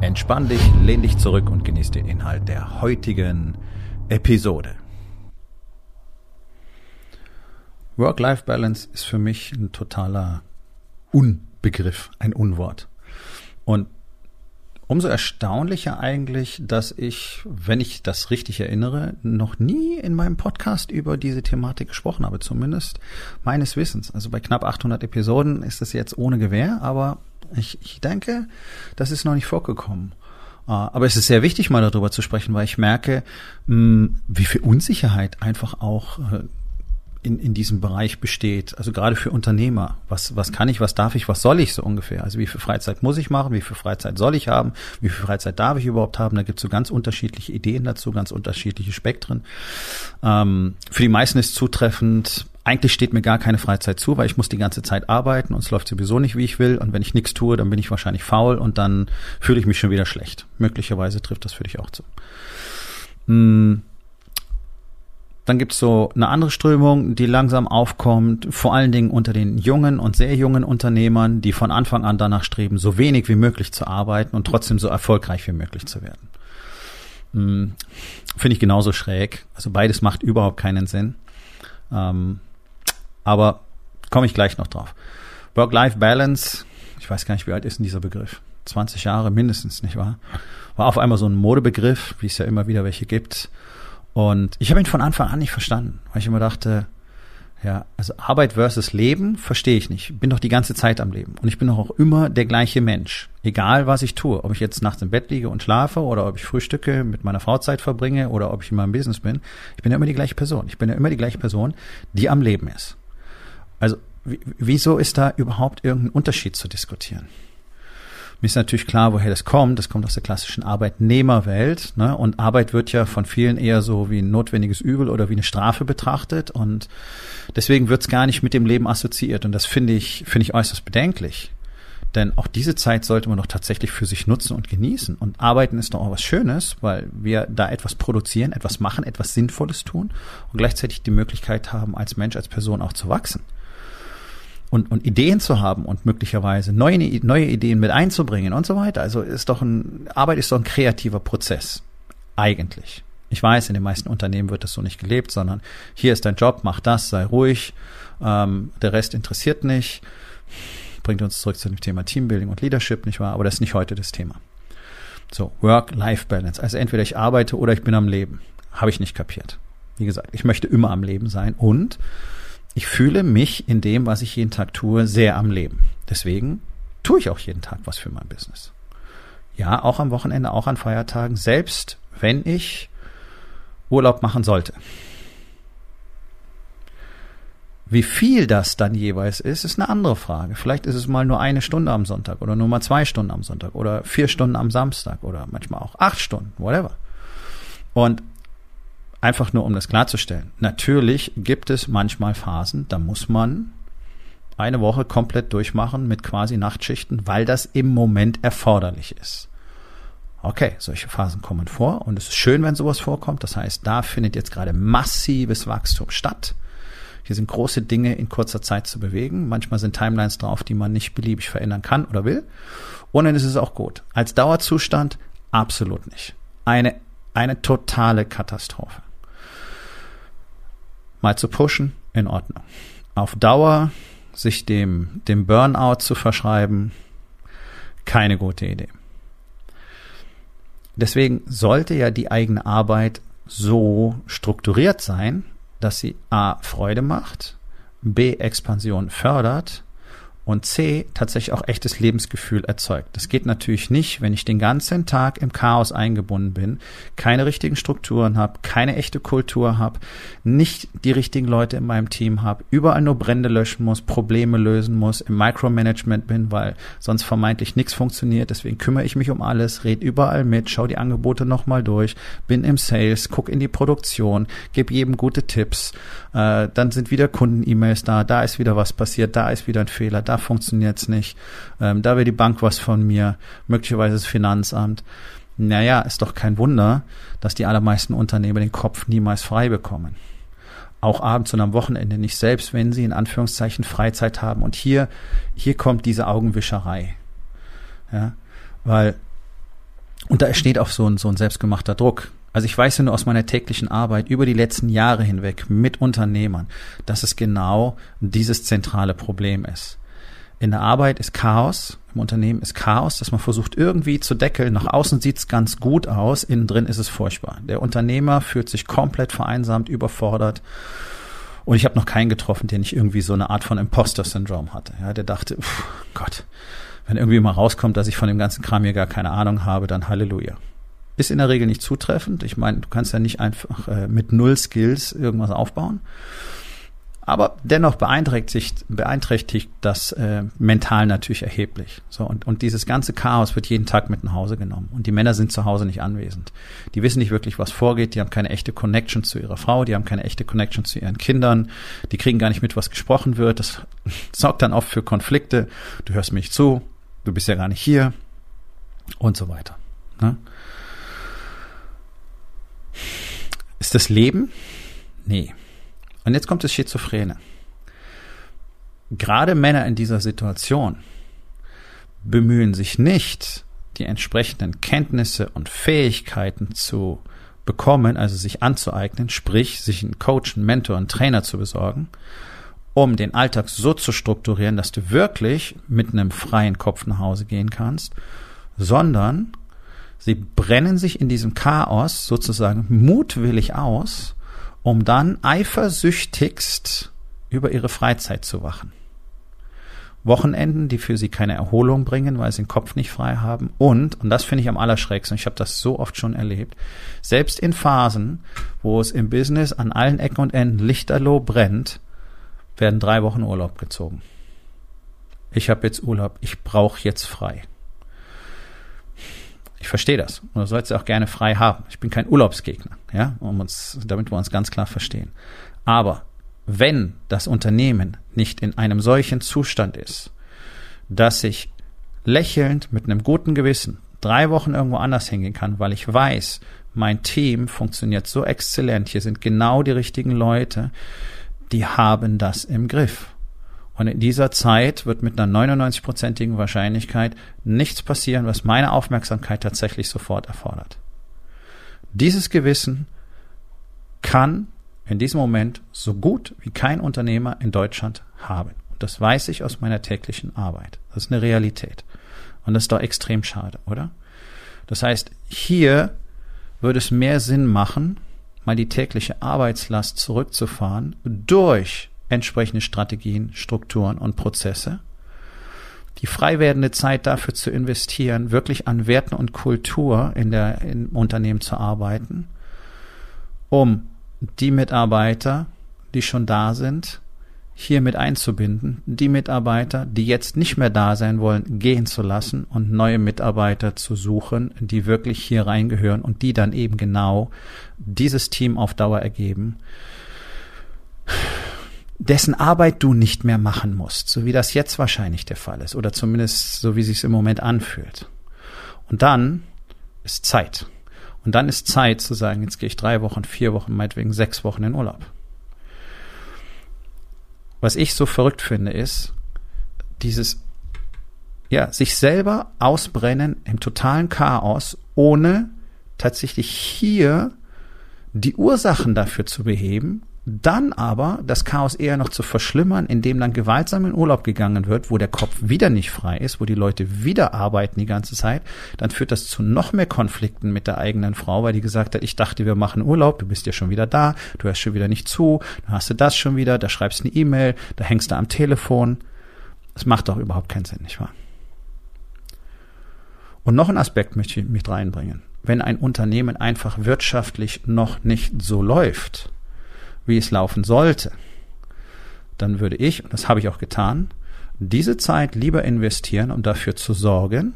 Entspann dich, lehn dich zurück und genieß den Inhalt der heutigen Episode. Work-Life-Balance ist für mich ein totaler Unbegriff, ein Unwort. Und umso erstaunlicher eigentlich, dass ich, wenn ich das richtig erinnere, noch nie in meinem Podcast über diese Thematik gesprochen habe, zumindest meines Wissens. Also bei knapp 800 Episoden ist das jetzt ohne Gewähr, aber ich, ich denke, das ist noch nicht vorgekommen. Ah, aber es ist sehr wichtig, mal darüber zu sprechen, weil ich merke, hm, wie viel Unsicherheit einfach auch äh, in, in diesem Bereich besteht. Also gerade für Unternehmer. Was, was kann ich, was darf ich, was soll ich so ungefähr? Also wie viel Freizeit muss ich machen, wie viel Freizeit soll ich haben, wie viel Freizeit darf ich überhaupt haben? Da gibt es so ganz unterschiedliche Ideen dazu, ganz unterschiedliche Spektren. Ähm, für die meisten ist zutreffend, eigentlich steht mir gar keine Freizeit zu, weil ich muss die ganze Zeit arbeiten und es läuft sowieso nicht, wie ich will. Und wenn ich nichts tue, dann bin ich wahrscheinlich faul und dann fühle ich mich schon wieder schlecht. Möglicherweise trifft das für dich auch zu. Hm. Dann gibt's so eine andere Strömung, die langsam aufkommt, vor allen Dingen unter den jungen und sehr jungen Unternehmern, die von Anfang an danach streben, so wenig wie möglich zu arbeiten und trotzdem so erfolgreich wie möglich zu werden. Hm. Finde ich genauso schräg. Also beides macht überhaupt keinen Sinn. Ähm, aber komme ich gleich noch drauf. Work-Life-Balance, ich weiß gar nicht, wie alt ist denn dieser Begriff? 20 Jahre mindestens, nicht wahr? War auf einmal so ein Modebegriff, wie es ja immer wieder welche gibt. Und ich habe ihn von Anfang an nicht verstanden, weil ich immer dachte, ja, also Arbeit versus Leben verstehe ich nicht. Ich bin doch die ganze Zeit am Leben. Und ich bin doch auch immer der gleiche Mensch. Egal, was ich tue. Ob ich jetzt nachts im Bett liege und schlafe oder ob ich frühstücke, mit meiner Frau Zeit verbringe oder ob ich in meinem Business bin. Ich bin ja immer die gleiche Person. Ich bin ja immer die gleiche Person, die am Leben ist. Also wieso ist da überhaupt irgendein Unterschied zu diskutieren? Mir ist natürlich klar, woher das kommt. Das kommt aus der klassischen Arbeitnehmerwelt. Ne? Und Arbeit wird ja von vielen eher so wie ein notwendiges Übel oder wie eine Strafe betrachtet. Und deswegen wird es gar nicht mit dem Leben assoziiert. Und das finde ich, finde ich äußerst bedenklich. Denn auch diese Zeit sollte man doch tatsächlich für sich nutzen und genießen. Und arbeiten ist doch auch was Schönes, weil wir da etwas produzieren, etwas machen, etwas Sinnvolles tun und gleichzeitig die Möglichkeit haben, als Mensch, als Person auch zu wachsen und, und Ideen zu haben und möglicherweise neue, neue Ideen mit einzubringen und so weiter. Also ist doch ein, Arbeit ist doch ein kreativer Prozess. Eigentlich. Ich weiß, in den meisten Unternehmen wird das so nicht gelebt, sondern hier ist dein Job, mach das, sei ruhig, ähm, der Rest interessiert nicht. Bringt uns zurück zu dem Thema Teambuilding und Leadership, nicht wahr? Aber das ist nicht heute das Thema. So, Work-Life-Balance. Also entweder ich arbeite oder ich bin am Leben. Habe ich nicht kapiert. Wie gesagt, ich möchte immer am Leben sein und ich fühle mich in dem, was ich jeden Tag tue, sehr am Leben. Deswegen tue ich auch jeden Tag was für mein Business. Ja, auch am Wochenende, auch an Feiertagen, selbst wenn ich Urlaub machen sollte. Wie viel das dann jeweils ist, ist eine andere Frage. Vielleicht ist es mal nur eine Stunde am Sonntag oder nur mal zwei Stunden am Sonntag oder vier Stunden am Samstag oder manchmal auch acht Stunden, whatever. Und Einfach nur, um das klarzustellen. Natürlich gibt es manchmal Phasen, da muss man eine Woche komplett durchmachen mit quasi Nachtschichten, weil das im Moment erforderlich ist. Okay, solche Phasen kommen vor und es ist schön, wenn sowas vorkommt. Das heißt, da findet jetzt gerade massives Wachstum statt. Hier sind große Dinge in kurzer Zeit zu bewegen. Manchmal sind Timelines drauf, die man nicht beliebig verändern kann oder will. Und dann ist es auch gut. Als Dauerzustand absolut nicht. Eine, eine totale Katastrophe mal zu pushen, in Ordnung. Auf Dauer sich dem, dem Burnout zu verschreiben, keine gute Idee. Deswegen sollte ja die eigene Arbeit so strukturiert sein, dass sie A. Freude macht, B. Expansion fördert und C, tatsächlich auch echtes Lebensgefühl erzeugt. Das geht natürlich nicht, wenn ich den ganzen Tag im Chaos eingebunden bin, keine richtigen Strukturen habe, keine echte Kultur habe, nicht die richtigen Leute in meinem Team habe, überall nur Brände löschen muss, Probleme lösen muss, im Micromanagement bin, weil sonst vermeintlich nichts funktioniert. Deswegen kümmere ich mich um alles, red überall mit, schau die Angebote nochmal durch, bin im Sales, guck in die Produktion, gebe jedem gute Tipps, äh, dann sind wieder Kunden-E-Mails da, da ist wieder was passiert, da ist wieder ein Fehler, da funktioniert's nicht, ähm, da will die Bank was von mir, möglicherweise das Finanzamt. Naja, ist doch kein Wunder, dass die allermeisten Unternehmer den Kopf niemals frei bekommen. Auch abends und am Wochenende nicht, selbst wenn sie in Anführungszeichen Freizeit haben. Und hier, hier kommt diese Augenwischerei. Ja, weil, und da entsteht auch so ein, so ein selbstgemachter Druck. Also ich weiß ja nur aus meiner täglichen Arbeit über die letzten Jahre hinweg mit Unternehmern, dass es genau dieses zentrale Problem ist. In der Arbeit ist Chaos, im Unternehmen ist Chaos, dass man versucht irgendwie zu deckeln. Nach außen sieht's ganz gut aus, innen drin ist es furchtbar. Der Unternehmer fühlt sich komplett vereinsamt, überfordert. Und ich habe noch keinen getroffen, der nicht irgendwie so eine Art von Imposter-Syndrom hatte. Ja, der dachte, pff, Gott, wenn irgendwie mal rauskommt, dass ich von dem ganzen Kram hier gar keine Ahnung habe, dann Halleluja. Ist in der Regel nicht zutreffend. Ich meine, du kannst ja nicht einfach äh, mit null Skills irgendwas aufbauen. Aber dennoch beeinträchtigt, beeinträchtigt das äh, mental natürlich erheblich. So und, und dieses ganze Chaos wird jeden Tag mit nach Hause genommen. Und die Männer sind zu Hause nicht anwesend. Die wissen nicht wirklich, was vorgeht. Die haben keine echte Connection zu ihrer Frau. Die haben keine echte Connection zu ihren Kindern. Die kriegen gar nicht mit, was gesprochen wird. Das sorgt dann oft für Konflikte. Du hörst mir nicht zu. Du bist ja gar nicht hier. Und so weiter. Ne? Ist das Leben? Nee. Und jetzt kommt das Schizophrene. Gerade Männer in dieser Situation bemühen sich nicht, die entsprechenden Kenntnisse und Fähigkeiten zu bekommen, also sich anzueignen, sprich sich einen Coach, einen Mentor, einen Trainer zu besorgen, um den Alltag so zu strukturieren, dass du wirklich mit einem freien Kopf nach Hause gehen kannst, sondern Sie brennen sich in diesem Chaos sozusagen mutwillig aus, um dann eifersüchtigst über ihre Freizeit zu wachen. Wochenenden, die für sie keine Erholung bringen, weil sie den Kopf nicht frei haben. Und, und das finde ich am allerschrägsten, ich habe das so oft schon erlebt, selbst in Phasen, wo es im Business an allen Ecken und Enden lichterloh brennt, werden drei Wochen Urlaub gezogen. Ich habe jetzt Urlaub, ich brauche jetzt frei. Ich verstehe das. Und du sollst auch gerne frei haben. Ich bin kein Urlaubsgegner, ja, um uns, damit wir uns ganz klar verstehen. Aber wenn das Unternehmen nicht in einem solchen Zustand ist, dass ich lächelnd mit einem guten Gewissen drei Wochen irgendwo anders hingehen kann, weil ich weiß, mein Team funktioniert so exzellent, hier sind genau die richtigen Leute, die haben das im Griff. Und in dieser Zeit wird mit einer 99-prozentigen Wahrscheinlichkeit nichts passieren, was meine Aufmerksamkeit tatsächlich sofort erfordert. Dieses Gewissen kann in diesem Moment so gut wie kein Unternehmer in Deutschland haben. Und das weiß ich aus meiner täglichen Arbeit. Das ist eine Realität. Und das ist doch extrem schade, oder? Das heißt, hier würde es mehr Sinn machen, mal die tägliche Arbeitslast zurückzufahren durch entsprechende Strategien, Strukturen und Prozesse. Die frei werdende Zeit dafür zu investieren, wirklich an Werten und Kultur in der, im Unternehmen zu arbeiten, um die Mitarbeiter, die schon da sind, hier mit einzubinden, die Mitarbeiter, die jetzt nicht mehr da sein wollen, gehen zu lassen und neue Mitarbeiter zu suchen, die wirklich hier reingehören und die dann eben genau dieses Team auf Dauer ergeben dessen Arbeit du nicht mehr machen musst, so wie das jetzt wahrscheinlich der Fall ist oder zumindest so wie sich im Moment anfühlt. Und dann ist Zeit. Und dann ist Zeit zu sagen, jetzt gehe ich drei Wochen, vier Wochen, meinetwegen sechs Wochen in Urlaub. Was ich so verrückt finde, ist dieses, ja, sich selber ausbrennen im totalen Chaos, ohne tatsächlich hier die Ursachen dafür zu beheben dann aber das Chaos eher noch zu verschlimmern, indem dann gewaltsam in Urlaub gegangen wird, wo der Kopf wieder nicht frei ist, wo die Leute wieder arbeiten die ganze Zeit, dann führt das zu noch mehr Konflikten mit der eigenen Frau, weil die gesagt hat, ich dachte, wir machen Urlaub, du bist ja schon wieder da, du hörst schon wieder nicht zu, dann hast du das schon wieder, da schreibst eine E-Mail, da hängst du am Telefon. Es macht doch überhaupt keinen Sinn, nicht wahr? Und noch ein Aspekt möchte ich mit reinbringen. Wenn ein Unternehmen einfach wirtschaftlich noch nicht so läuft, wie es laufen sollte, dann würde ich, und das habe ich auch getan, diese Zeit lieber investieren, um dafür zu sorgen,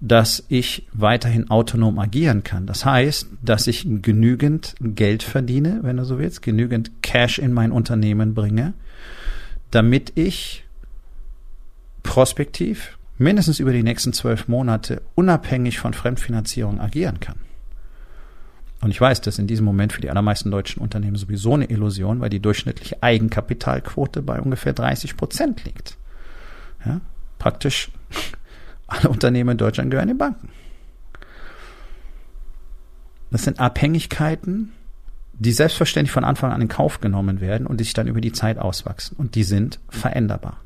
dass ich weiterhin autonom agieren kann. Das heißt, dass ich genügend Geld verdiene, wenn du so willst, genügend Cash in mein Unternehmen bringe, damit ich prospektiv mindestens über die nächsten zwölf Monate unabhängig von Fremdfinanzierung agieren kann. Und ich weiß, das ist in diesem Moment für die allermeisten deutschen Unternehmen sowieso eine Illusion, weil die durchschnittliche Eigenkapitalquote bei ungefähr 30 Prozent liegt. Ja, praktisch alle Unternehmen in Deutschland gehören den Banken. Das sind Abhängigkeiten, die selbstverständlich von Anfang an in Kauf genommen werden und die sich dann über die Zeit auswachsen. Und die sind veränderbar.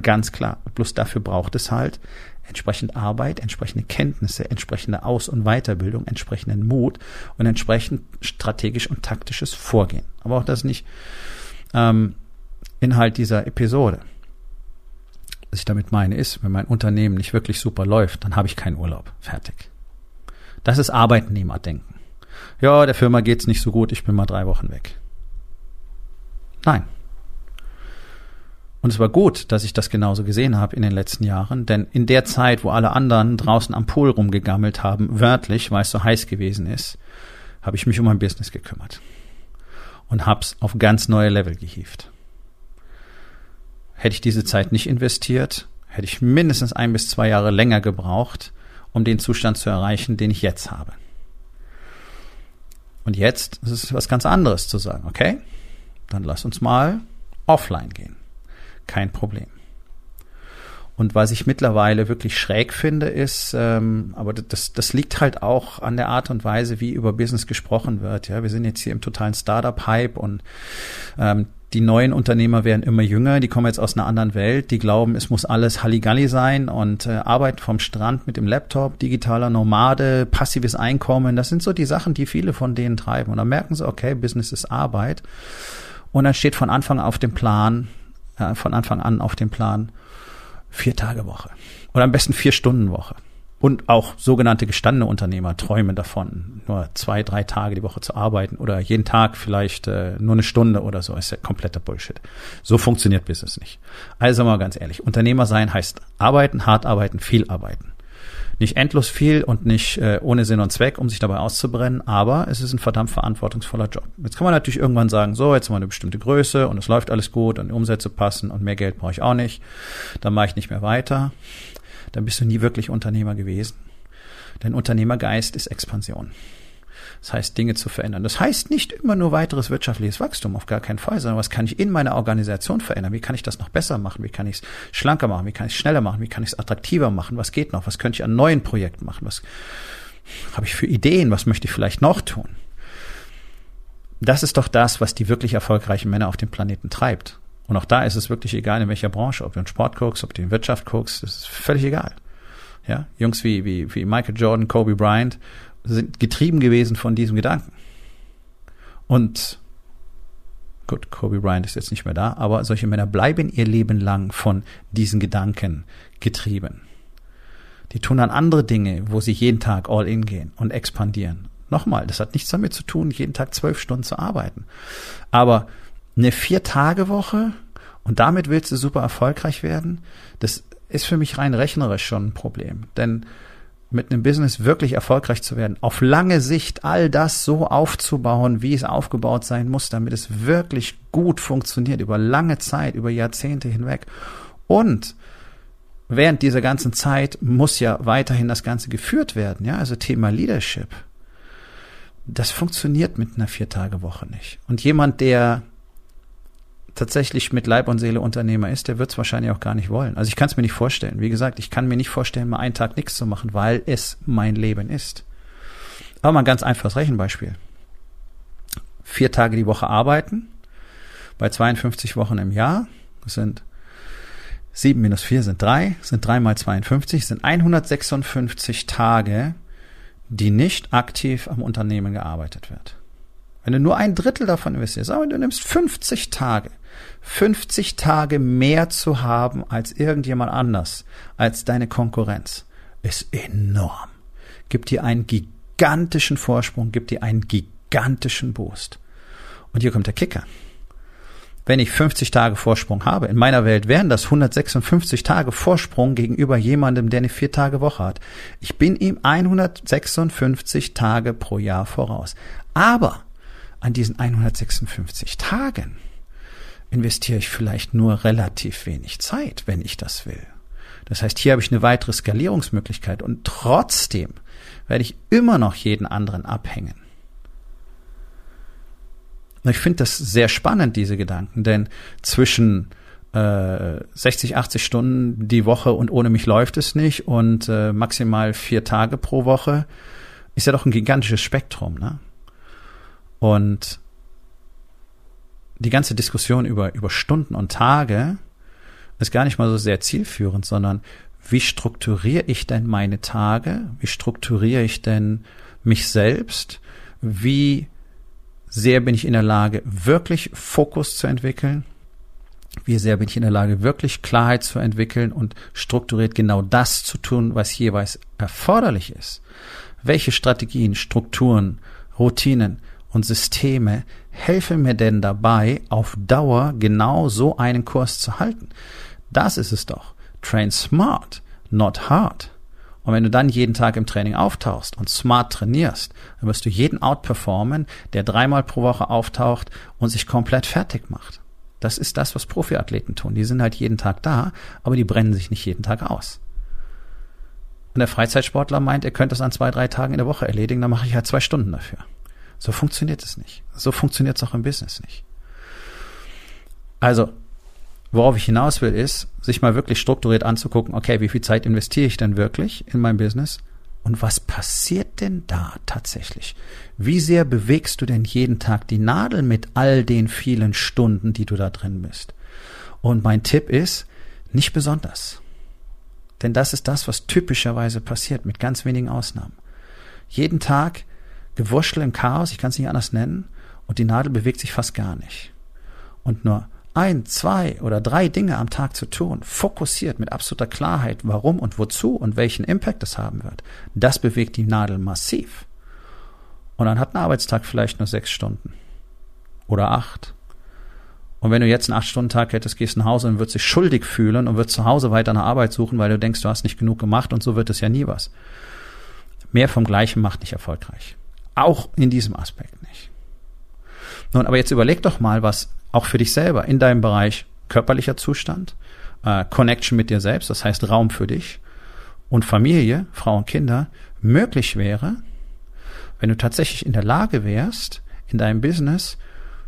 Ganz klar. Bloß dafür braucht es halt entsprechend Arbeit, entsprechende Kenntnisse, entsprechende Aus- und Weiterbildung, entsprechenden Mut und entsprechend strategisch und taktisches Vorgehen. Aber auch das nicht ähm, Inhalt dieser Episode. Was ich damit meine ist, wenn mein Unternehmen nicht wirklich super läuft, dann habe ich keinen Urlaub. Fertig. Das ist Arbeitnehmerdenken. Ja, der Firma geht's nicht so gut, ich bin mal drei Wochen weg. Nein, und es war gut, dass ich das genauso gesehen habe in den letzten Jahren, denn in der Zeit, wo alle anderen draußen am Pool rumgegammelt haben, wörtlich, weil es so heiß gewesen ist, habe ich mich um mein Business gekümmert und hab's auf ganz neue Level gehievt. Hätte ich diese Zeit nicht investiert, hätte ich mindestens ein bis zwei Jahre länger gebraucht, um den Zustand zu erreichen, den ich jetzt habe. Und jetzt ist es was ganz anderes zu sagen, okay? Dann lass uns mal offline gehen kein Problem. Und was ich mittlerweile wirklich schräg finde, ist, ähm, aber das, das liegt halt auch an der Art und Weise, wie über Business gesprochen wird. Ja, wir sind jetzt hier im totalen Startup-Hype und ähm, die neuen Unternehmer werden immer jünger, die kommen jetzt aus einer anderen Welt, die glauben, es muss alles Halligalli sein und äh, Arbeit vom Strand mit dem Laptop, digitaler Nomade, passives Einkommen, das sind so die Sachen, die viele von denen treiben. Und dann merken sie, okay, Business ist Arbeit. Und dann steht von Anfang auf dem Plan, ja, von Anfang an auf dem Plan vier Tage Woche oder am besten vier Stunden Woche. Und auch sogenannte gestandene Unternehmer träumen davon, nur zwei, drei Tage die Woche zu arbeiten oder jeden Tag vielleicht äh, nur eine Stunde oder so. Ist ja kompletter Bullshit. So funktioniert Business nicht. Also mal ganz ehrlich, Unternehmer sein heißt arbeiten, hart arbeiten, viel arbeiten nicht endlos viel und nicht äh, ohne Sinn und Zweck, um sich dabei auszubrennen, aber es ist ein verdammt verantwortungsvoller Job. Jetzt kann man natürlich irgendwann sagen, so, jetzt haben wir eine bestimmte Größe und es läuft alles gut und die Umsätze passen und mehr Geld brauche ich auch nicht, dann mache ich nicht mehr weiter. Dann bist du nie wirklich Unternehmer gewesen. Denn Unternehmergeist ist Expansion. Das heißt, Dinge zu verändern. Das heißt nicht immer nur weiteres wirtschaftliches Wachstum, auf gar keinen Fall, sondern was kann ich in meiner Organisation verändern? Wie kann ich das noch besser machen? Wie kann ich es schlanker machen? Wie kann ich es schneller machen? Wie kann ich es attraktiver machen? Was geht noch? Was könnte ich an neuen Projekten machen? Was habe ich für Ideen? Was möchte ich vielleicht noch tun? Das ist doch das, was die wirklich erfolgreichen Männer auf dem Planeten treibt. Und auch da ist es wirklich egal, in welcher Branche, ob du in Sport guckst, ob du in Wirtschaft guckst, das ist völlig egal. Ja, Jungs wie, wie, wie Michael Jordan, Kobe Bryant sind getrieben gewesen von diesem Gedanken. Und gut, Kobe Bryant ist jetzt nicht mehr da, aber solche Männer bleiben ihr Leben lang von diesen Gedanken getrieben. Die tun dann andere Dinge, wo sie jeden Tag all in gehen und expandieren. Nochmal, das hat nichts damit zu tun, jeden Tag zwölf Stunden zu arbeiten. Aber eine Vier-Tage-Woche und damit willst du super erfolgreich werden, das ist für mich rein rechnerisch schon ein Problem. Denn mit einem Business wirklich erfolgreich zu werden, auf lange Sicht all das so aufzubauen, wie es aufgebaut sein muss, damit es wirklich gut funktioniert, über lange Zeit, über Jahrzehnte hinweg. Und während dieser ganzen Zeit muss ja weiterhin das Ganze geführt werden, ja, also Thema Leadership. Das funktioniert mit einer Vier-Tage-Woche nicht. Und jemand, der tatsächlich mit Leib und Seele Unternehmer ist, der wird es wahrscheinlich auch gar nicht wollen. Also ich kann es mir nicht vorstellen. Wie gesagt, ich kann mir nicht vorstellen, mal einen Tag nichts zu machen, weil es mein Leben ist. Aber mal ein ganz einfaches Rechenbeispiel. Vier Tage die Woche arbeiten, bei 52 Wochen im Jahr, das sind sieben minus vier sind drei, sind drei mal 52, sind 156 Tage, die nicht aktiv am Unternehmen gearbeitet wird. Wenn du nur ein Drittel davon investierst, aber du nimmst 50 Tage, 50 Tage mehr zu haben als irgendjemand anders, als deine Konkurrenz, ist enorm. Gibt dir einen gigantischen Vorsprung, gibt dir einen gigantischen Boost. Und hier kommt der Kicker wenn ich 50 Tage Vorsprung habe. In meiner Welt wären das 156 Tage Vorsprung gegenüber jemandem, der eine vier Tage Woche hat. Ich bin ihm 156 Tage pro Jahr voraus. Aber an diesen 156 Tagen investiere ich vielleicht nur relativ wenig Zeit, wenn ich das will. Das heißt, hier habe ich eine weitere Skalierungsmöglichkeit und trotzdem werde ich immer noch jeden anderen abhängen. Ich finde das sehr spannend, diese Gedanken, denn zwischen äh, 60, 80 Stunden die Woche und ohne mich läuft es nicht und äh, maximal vier Tage pro Woche ist ja doch ein gigantisches Spektrum. Ne? Und die ganze Diskussion über, über Stunden und Tage ist gar nicht mal so sehr zielführend, sondern wie strukturiere ich denn meine Tage? Wie strukturiere ich denn mich selbst? Wie sehr bin ich in der Lage, wirklich Fokus zu entwickeln? Wie sehr bin ich in der Lage, wirklich Klarheit zu entwickeln und strukturiert genau das zu tun, was jeweils erforderlich ist? Welche Strategien, Strukturen, Routinen und Systeme helfen mir denn dabei, auf Dauer genau so einen Kurs zu halten? Das ist es doch. Train smart, not hard. Und wenn du dann jeden Tag im Training auftauchst und smart trainierst, dann wirst du jeden outperformen, der dreimal pro Woche auftaucht und sich komplett fertig macht. Das ist das, was Profiathleten tun. Die sind halt jeden Tag da, aber die brennen sich nicht jeden Tag aus. Und der Freizeitsportler meint, er könnte es an zwei, drei Tagen in der Woche erledigen, dann mache ich halt zwei Stunden dafür. So funktioniert es nicht. So funktioniert es auch im Business nicht. Also, Worauf ich hinaus will, ist, sich mal wirklich strukturiert anzugucken, okay, wie viel Zeit investiere ich denn wirklich in mein Business? Und was passiert denn da tatsächlich? Wie sehr bewegst du denn jeden Tag die Nadel mit all den vielen Stunden, die du da drin bist? Und mein Tipp ist, nicht besonders. Denn das ist das, was typischerweise passiert, mit ganz wenigen Ausnahmen. Jeden Tag Gewurschtel im Chaos, ich kann es nicht anders nennen, und die Nadel bewegt sich fast gar nicht. Und nur ein, zwei oder drei Dinge am Tag zu tun, fokussiert mit absoluter Klarheit, warum und wozu und welchen Impact es haben wird, das bewegt die Nadel massiv. Und dann hat ein Arbeitstag vielleicht nur sechs Stunden oder acht. Und wenn du jetzt einen Acht-Stunden-Tag hättest, gehst nach Hause und würdest dich schuldig fühlen und würdest zu Hause weiter nach Arbeit suchen, weil du denkst, du hast nicht genug gemacht und so wird es ja nie was. Mehr vom Gleichen macht nicht erfolgreich. Auch in diesem Aspekt nicht. Nun, aber jetzt überleg doch mal, was auch für dich selber in deinem Bereich körperlicher Zustand, äh, Connection mit dir selbst, das heißt Raum für dich und Familie, Frau und Kinder, möglich wäre, wenn du tatsächlich in der Lage wärst, in deinem Business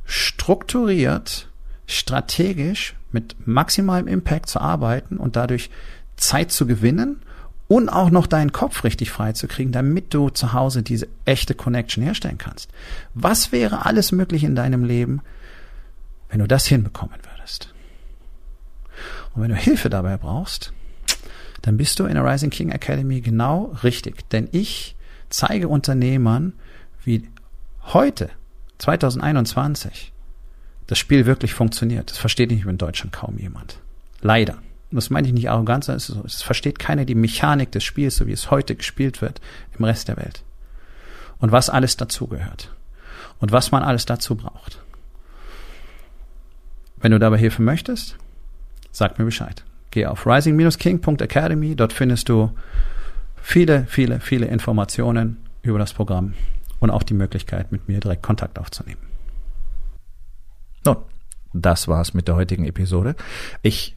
strukturiert, strategisch mit maximalem Impact zu arbeiten und dadurch Zeit zu gewinnen und auch noch deinen Kopf richtig frei zu kriegen, damit du zu Hause diese echte Connection herstellen kannst. Was wäre alles möglich in deinem Leben, wenn du das hinbekommen würdest. Und wenn du Hilfe dabei brauchst, dann bist du in der Rising King Academy genau richtig. Denn ich zeige Unternehmern, wie heute, 2021, das Spiel wirklich funktioniert. Das versteht nicht in Deutschland kaum jemand. Leider. Das meine ich nicht arrogant, sondern es, es versteht keiner die Mechanik des Spiels, so wie es heute gespielt wird im Rest der Welt. Und was alles dazugehört. Und was man alles dazu braucht. Wenn du dabei Hilfe möchtest, sag mir Bescheid. Geh auf rising-king.academy, dort findest du viele, viele, viele Informationen über das Programm und auch die Möglichkeit, mit mir direkt Kontakt aufzunehmen. Nun, das war's mit der heutigen Episode. Ich